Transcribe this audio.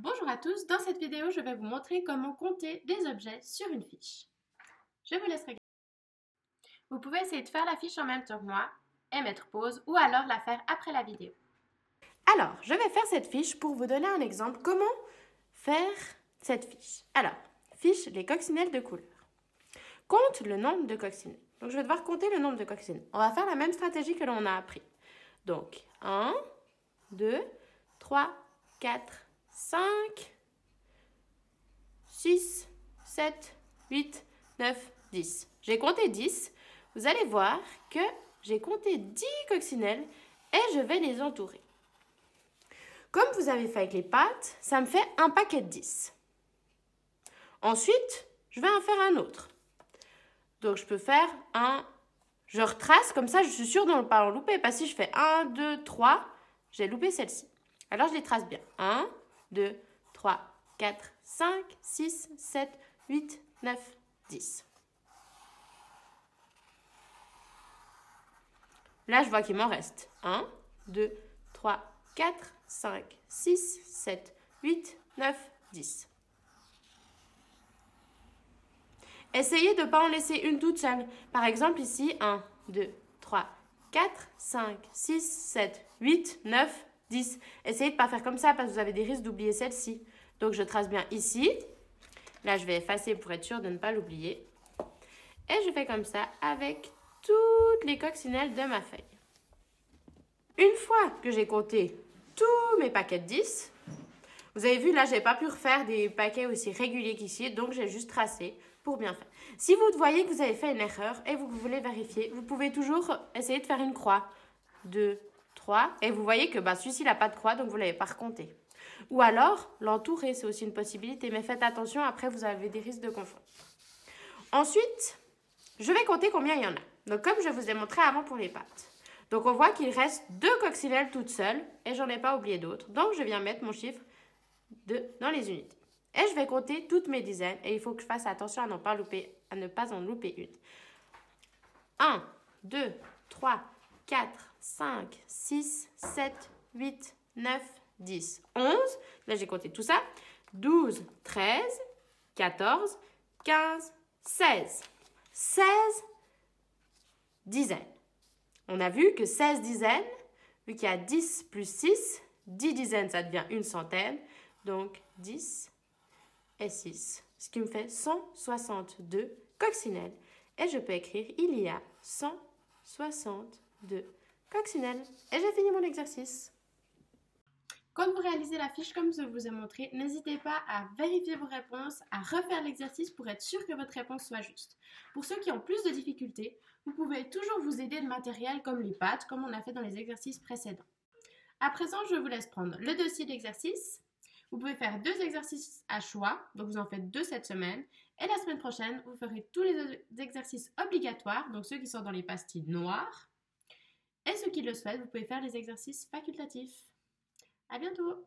Bonjour à tous, dans cette vidéo je vais vous montrer comment compter des objets sur une fiche. Je vous laisse regarder. Vous pouvez essayer de faire la fiche en même temps que moi et mettre pause ou alors la faire après la vidéo. Alors, je vais faire cette fiche pour vous donner un exemple comment faire cette fiche. Alors, fiche les coccinelles de couleur. Compte le nombre de coccinelles. Donc, je vais devoir compter le nombre de coccinelles. On va faire la même stratégie que l'on a appris. Donc, 1, 2, 3, 4, 5, 6, 7, 8, 9, 10. J'ai compté 10. Vous allez voir que j'ai compté 10 coccinelles et je vais les entourer. Comme vous avez fait avec les pâtes, ça me fait un paquet de 10. Ensuite, je vais en faire un autre. Donc, je peux faire un... Je retrace, comme ça, je suis sûre de ne pas en louper. Parce que si je fais 1, 2, 3, j'ai loupé celle-ci. Alors, je les trace bien. 1, 2, 3, 4, 5, 6, 7, 8, 9, 10. Là, je vois qu'il m'en reste 1, 2, 3, 4, 5, 6, 7, 8, 9, 10. Essayez de ne pas en laisser une toute seule. Par exemple, ici, 1, 2, 3, 4, 5, 6, 7, 8, 9, 10. Essayez de ne pas faire comme ça parce que vous avez des risques d'oublier celle-ci. Donc, je trace bien ici. Là, je vais effacer pour être sûr de ne pas l'oublier. Et je fais comme ça avec toutes les coccinelles de ma feuille. Une fois que j'ai compté tous mes paquets de 10, vous avez vu, là, je n'ai pas pu refaire des paquets aussi réguliers qu'ici, donc j'ai juste tracé pour bien faire. Si vous voyez que vous avez fait une erreur et vous voulez vérifier, vous pouvez toujours essayer de faire une croix. 2, 3, et vous voyez que bah, celui-ci n'a pas de croix, donc vous ne l'avez pas recompté. Ou alors, l'entourer, c'est aussi une possibilité, mais faites attention, après vous avez des risques de confondre. Ensuite, je vais compter combien il y en a. Donc, comme je vous ai montré avant pour les pâtes. Donc, on voit qu'il reste deux coccinelles toutes seules et j'en ai pas oublié d'autres. Donc, je viens mettre mon chiffre de, dans les unités. Et je vais compter toutes mes dizaines et il faut que je fasse attention à, pas à ne pas en louper une. 1, 2, 3, 4, 5, 6, 7, 8, 9, 10, 11. Là, j'ai compté tout ça. 12, 13, 14, 15, 16. 16 dizaines. On a vu que 16 dizaines, vu qu'il y a 10 plus 6, 10 dizaines, ça devient une centaine. Donc 10 et 6, ce qui me fait 162 coccinelles. Et je peux écrire il y a 162 coccinelles. Et j'ai fini mon exercice. Quand vous réalisez la fiche comme je vous ai montré, n'hésitez pas à vérifier vos réponses, à refaire l'exercice pour être sûr que votre réponse soit juste. Pour ceux qui ont plus de difficultés, vous pouvez toujours vous aider de matériel comme les pattes, comme on a fait dans les exercices précédents. À présent, je vous laisse prendre le dossier d'exercice. Vous pouvez faire deux exercices à choix, donc vous en faites deux cette semaine. Et la semaine prochaine, vous ferez tous les exercices obligatoires, donc ceux qui sont dans les pastilles noires. Et ceux qui le souhaitent, vous pouvez faire les exercices facultatifs. À bientôt